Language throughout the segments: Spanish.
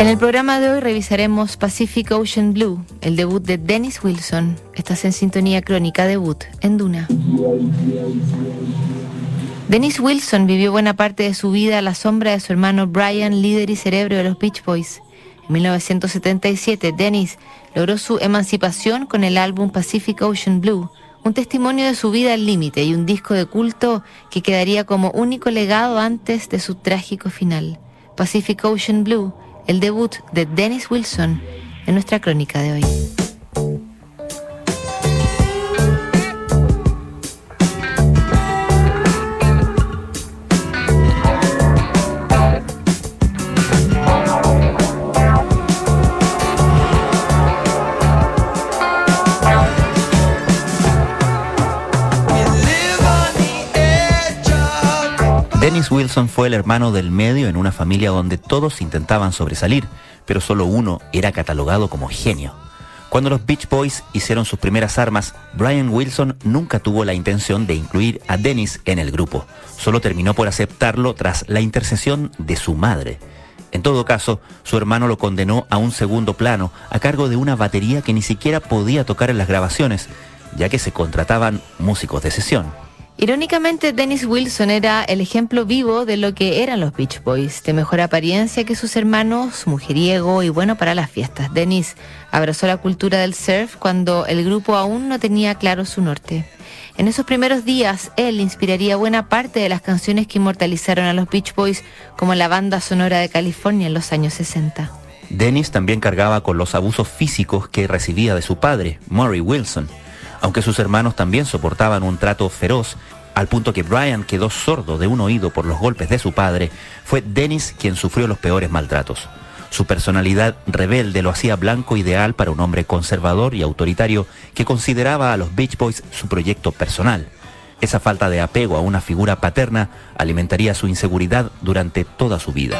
En el programa de hoy revisaremos Pacific Ocean Blue, el debut de Dennis Wilson. Estás en sintonía crónica debut en Duna. Dennis Wilson vivió buena parte de su vida a la sombra de su hermano Brian, líder y cerebro de los Beach Boys. En 1977, Dennis logró su emancipación con el álbum Pacific Ocean Blue, un testimonio de su vida al límite y un disco de culto que quedaría como único legado antes de su trágico final. Pacific Ocean Blue el debut de Dennis Wilson en nuestra crónica de hoy. Wilson fue el hermano del medio en una familia donde todos intentaban sobresalir, pero solo uno era catalogado como genio. Cuando los Beach Boys hicieron sus primeras armas, Brian Wilson nunca tuvo la intención de incluir a Dennis en el grupo. Solo terminó por aceptarlo tras la intercesión de su madre. En todo caso, su hermano lo condenó a un segundo plano a cargo de una batería que ni siquiera podía tocar en las grabaciones, ya que se contrataban músicos de sesión. Irónicamente, Dennis Wilson era el ejemplo vivo de lo que eran los Beach Boys, de mejor apariencia que sus hermanos, mujeriego y bueno para las fiestas. Dennis abrazó la cultura del surf cuando el grupo aún no tenía claro su norte. En esos primeros días, él inspiraría buena parte de las canciones que inmortalizaron a los Beach Boys como la banda sonora de California en los años 60. Dennis también cargaba con los abusos físicos que recibía de su padre, Murray Wilson aunque sus hermanos también soportaban un trato feroz, al punto que Brian quedó sordo de un oído por los golpes de su padre, fue Dennis quien sufrió los peores maltratos. Su personalidad rebelde lo hacía blanco ideal para un hombre conservador y autoritario que consideraba a los Beach Boys su proyecto personal. Esa falta de apego a una figura paterna alimentaría su inseguridad durante toda su vida.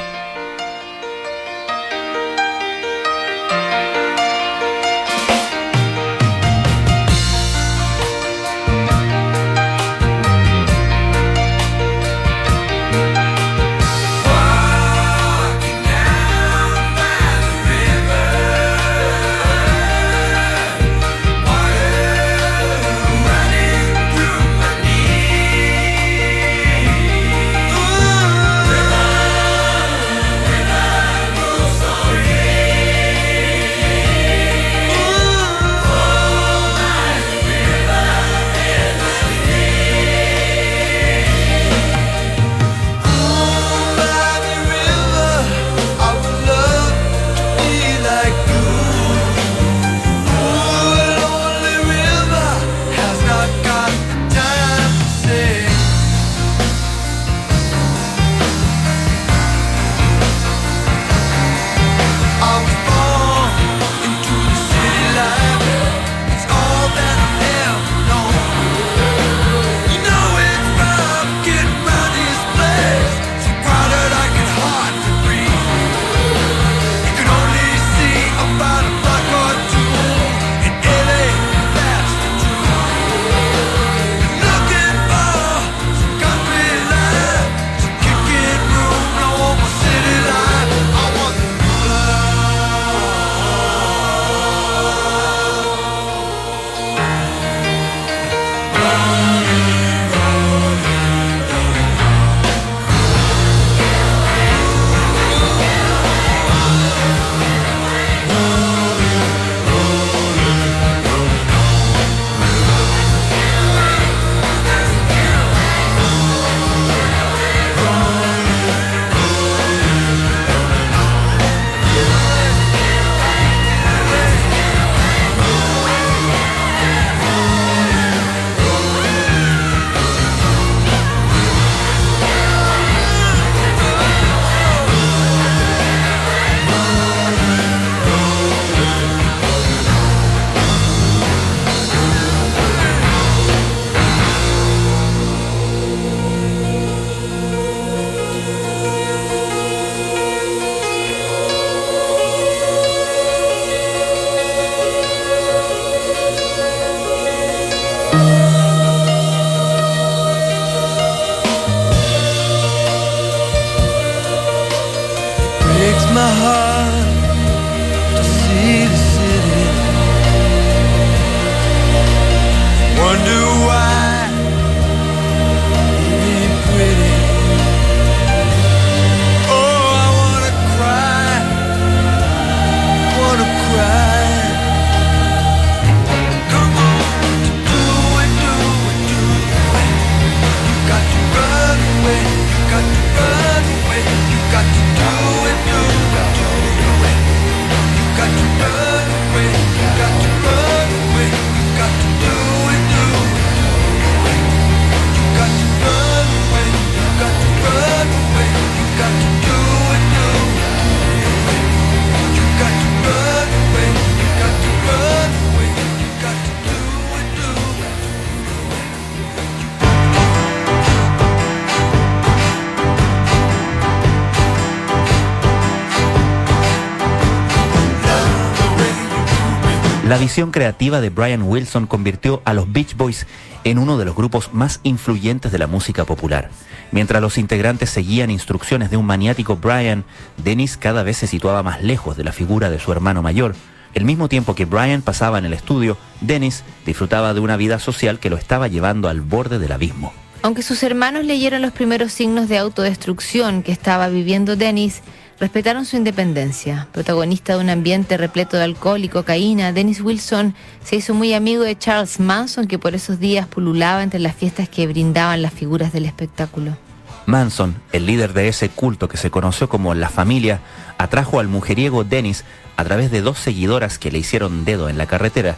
La visión creativa de Brian Wilson convirtió a los Beach Boys en uno de los grupos más influyentes de la música popular. Mientras los integrantes seguían instrucciones de un maniático Brian, Dennis cada vez se situaba más lejos de la figura de su hermano mayor. El mismo tiempo que Brian pasaba en el estudio, Dennis disfrutaba de una vida social que lo estaba llevando al borde del abismo. Aunque sus hermanos leyeron los primeros signos de autodestrucción que estaba viviendo Dennis, respetaron su independencia. Protagonista de un ambiente repleto de alcohol y cocaína, Dennis Wilson se hizo muy amigo de Charles Manson, que por esos días pululaba entre las fiestas que brindaban las figuras del espectáculo. Manson, el líder de ese culto que se conoció como La Familia, atrajo al mujeriego Dennis a través de dos seguidoras que le hicieron dedo en la carretera.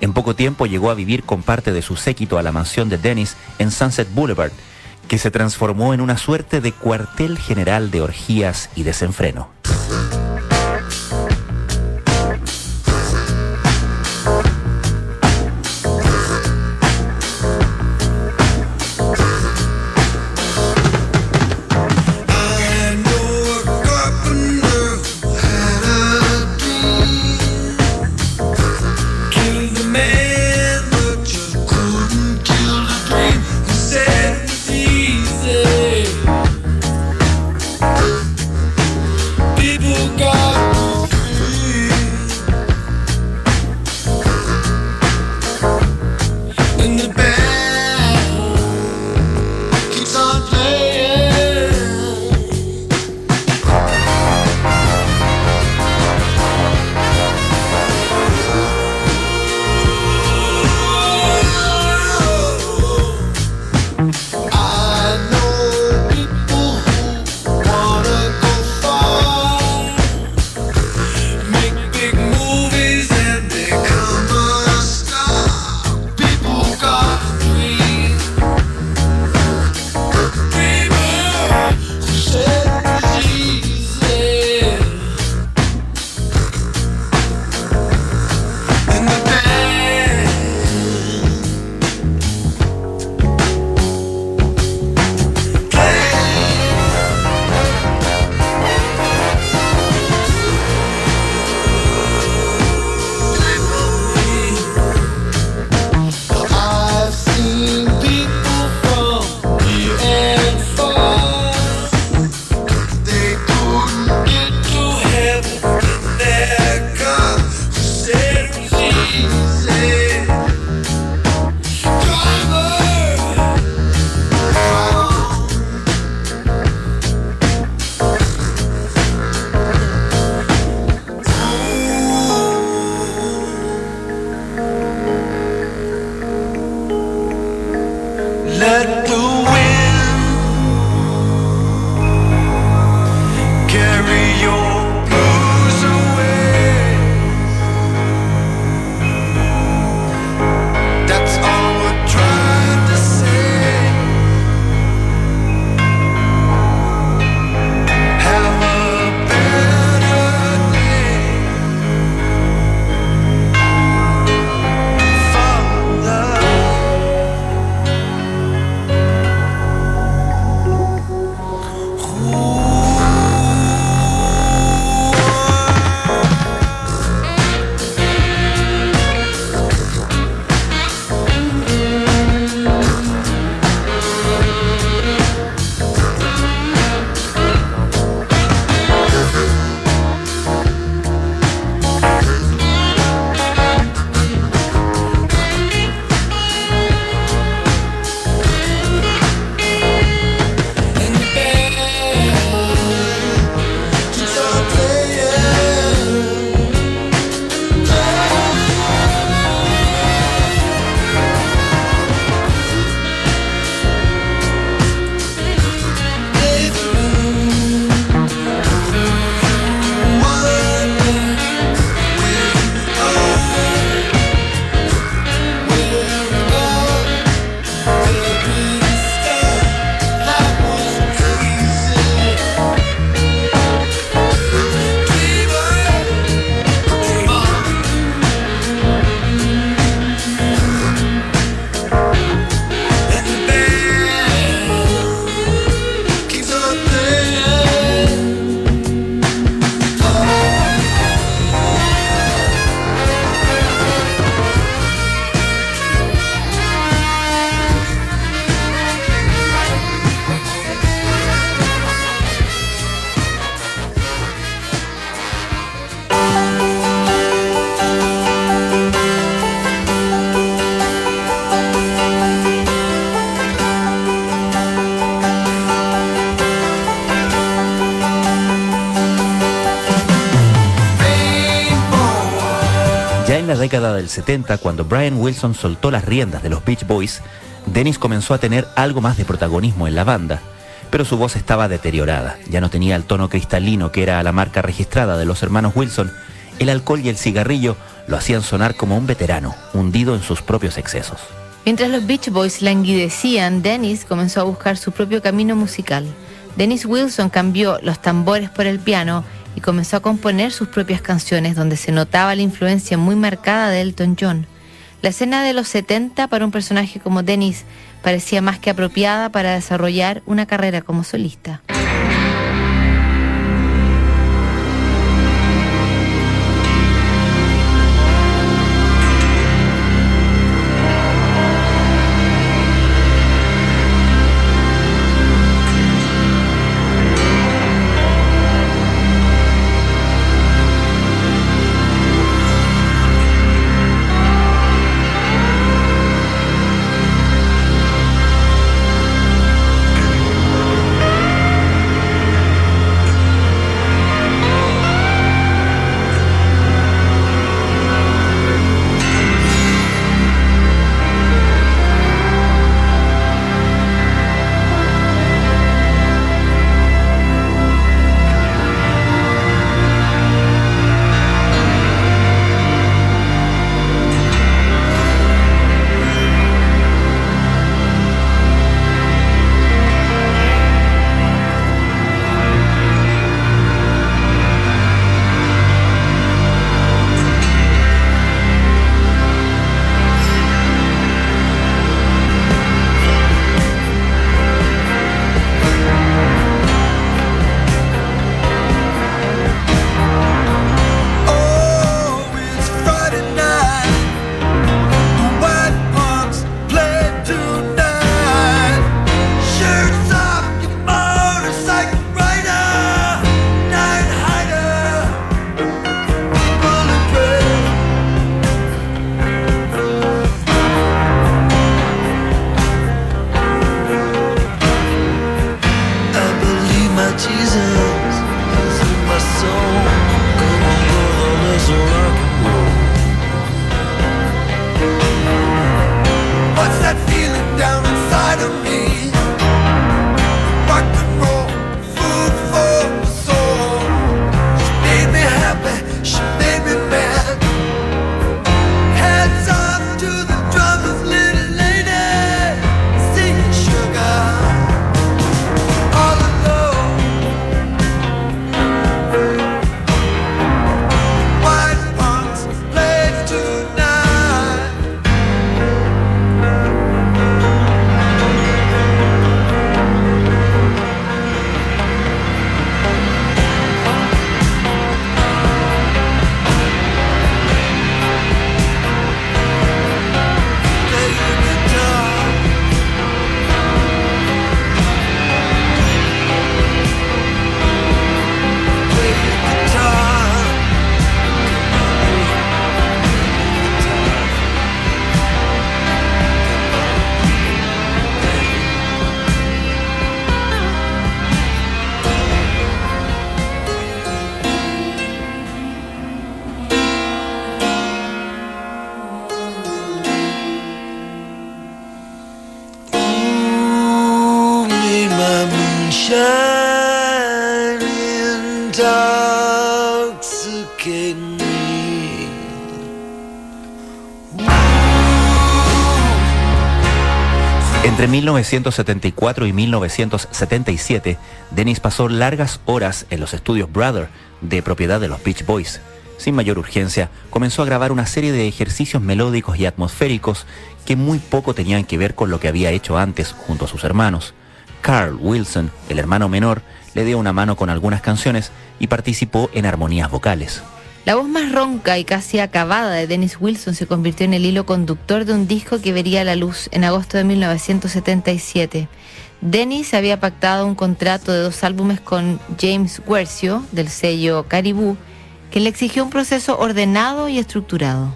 En poco tiempo llegó a vivir con parte de su séquito a la mansión de Dennis en Sunset Boulevard, que se transformó en una suerte de cuartel general de orgías y desenfreno. let the wind década del 70, cuando Brian Wilson soltó las riendas de los Beach Boys, Dennis comenzó a tener algo más de protagonismo en la banda, pero su voz estaba deteriorada, ya no tenía el tono cristalino que era la marca registrada de los hermanos Wilson, el alcohol y el cigarrillo lo hacían sonar como un veterano, hundido en sus propios excesos. Mientras los Beach Boys languidecían, Dennis comenzó a buscar su propio camino musical. Dennis Wilson cambió los tambores por el piano y comenzó a componer sus propias canciones donde se notaba la influencia muy marcada de Elton John. La escena de los 70 para un personaje como Dennis parecía más que apropiada para desarrollar una carrera como solista. Entre 1974 y 1977, Dennis pasó largas horas en los estudios Brother, de propiedad de los Beach Boys. Sin mayor urgencia, comenzó a grabar una serie de ejercicios melódicos y atmosféricos que muy poco tenían que ver con lo que había hecho antes junto a sus hermanos. Carl Wilson, el hermano menor, le dio una mano con algunas canciones y participó en armonías vocales. La voz más ronca y casi acabada de Dennis Wilson se convirtió en el hilo conductor de un disco que vería la luz en agosto de 1977. Dennis había pactado un contrato de dos álbumes con James Guercio, del sello Caribou, que le exigió un proceso ordenado y estructurado.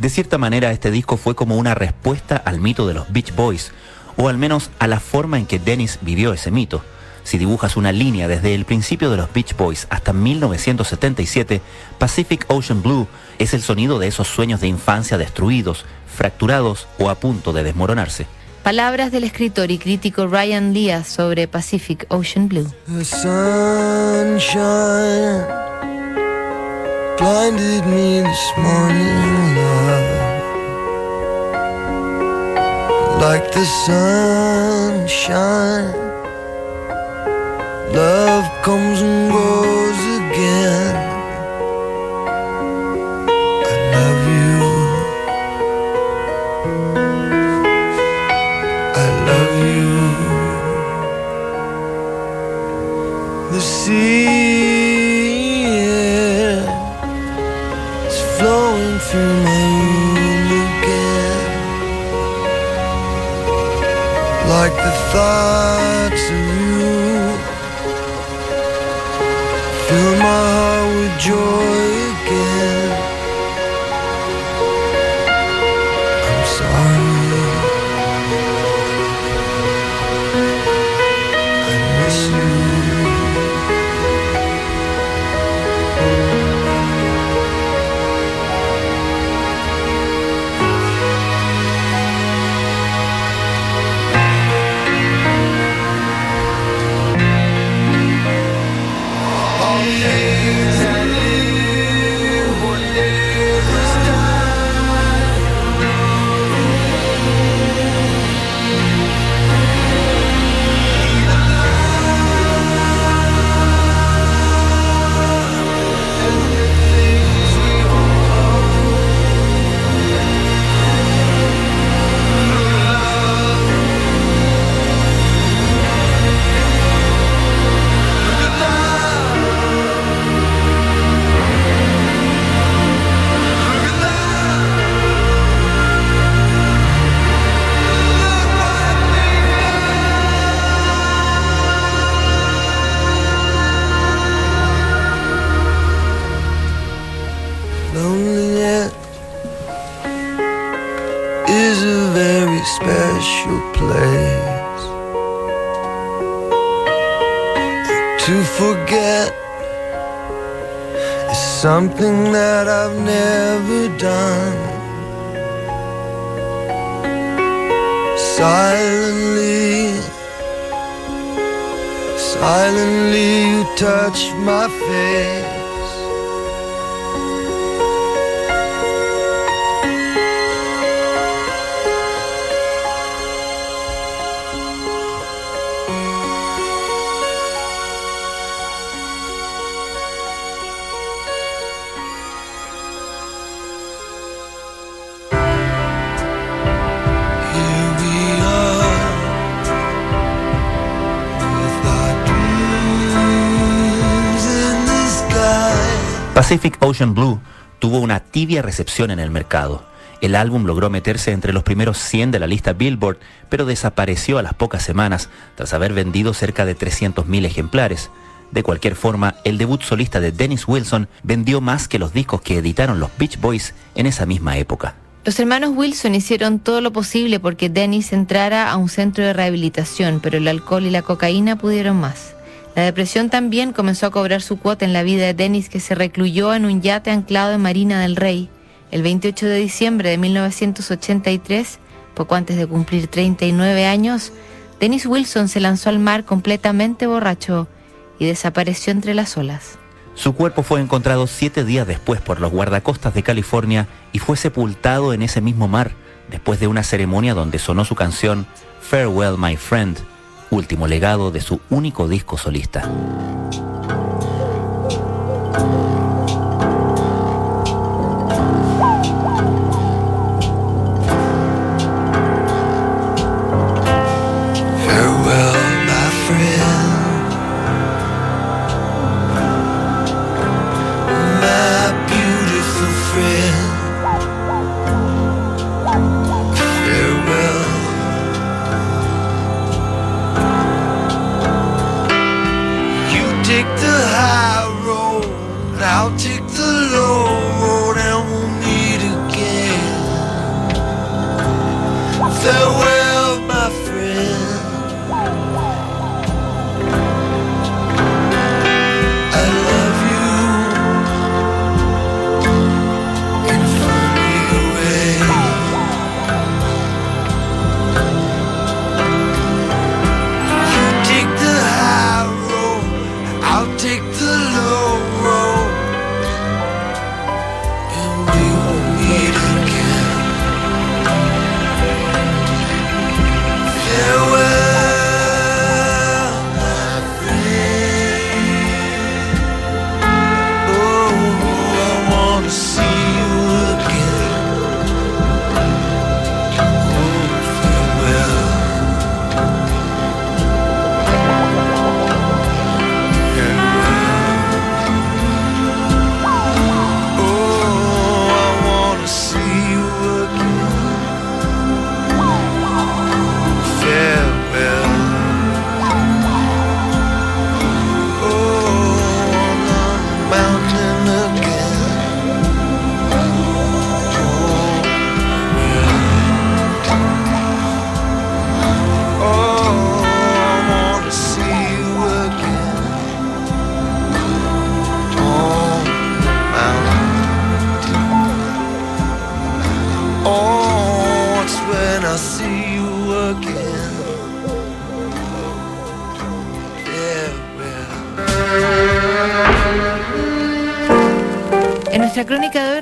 De cierta manera, este disco fue como una respuesta al mito de los Beach Boys, o al menos a la forma en que Dennis vivió ese mito. Si dibujas una línea desde el principio de los Beach Boys hasta 1977, Pacific Ocean Blue es el sonido de esos sueños de infancia destruidos, fracturados o a punto de desmoronarse. Palabras del escritor y crítico Ryan Diaz sobre Pacific Ocean Blue. The sunshine blinded me this morning, love. Like the sunshine, love comes and goes again. I love you. I love you. The sea yeah, is flowing through my room again, like the thoughts fill my heart with joy something that I've never done. Silently, silently you touch my face. Pacific Ocean Blue tuvo una tibia recepción en el mercado. El álbum logró meterse entre los primeros 100 de la lista Billboard, pero desapareció a las pocas semanas tras haber vendido cerca de 300.000 ejemplares. De cualquier forma, el debut solista de Dennis Wilson vendió más que los discos que editaron los Beach Boys en esa misma época. Los hermanos Wilson hicieron todo lo posible porque Dennis entrara a un centro de rehabilitación, pero el alcohol y la cocaína pudieron más. La depresión también comenzó a cobrar su cuota en la vida de Dennis, que se recluyó en un yate anclado en Marina del Rey. El 28 de diciembre de 1983, poco antes de cumplir 39 años, Dennis Wilson se lanzó al mar completamente borracho y desapareció entre las olas. Su cuerpo fue encontrado siete días después por los guardacostas de California y fue sepultado en ese mismo mar después de una ceremonia donde sonó su canción Farewell My Friend, último legado de su único disco solista. I'll take the low road, and we'll meet again. Farewell,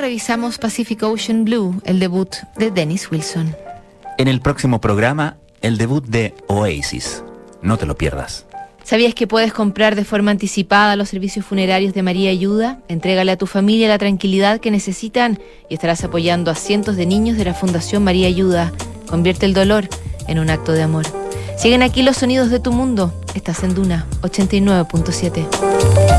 revisamos Pacific Ocean Blue, el debut de Dennis Wilson. En el próximo programa, el debut de Oasis. No te lo pierdas. ¿Sabías que puedes comprar de forma anticipada los servicios funerarios de María Ayuda? Entrégale a tu familia la tranquilidad que necesitan y estarás apoyando a cientos de niños de la Fundación María Ayuda. Convierte el dolor en un acto de amor. Siguen aquí los sonidos de tu mundo. Estás en Duna 89.7.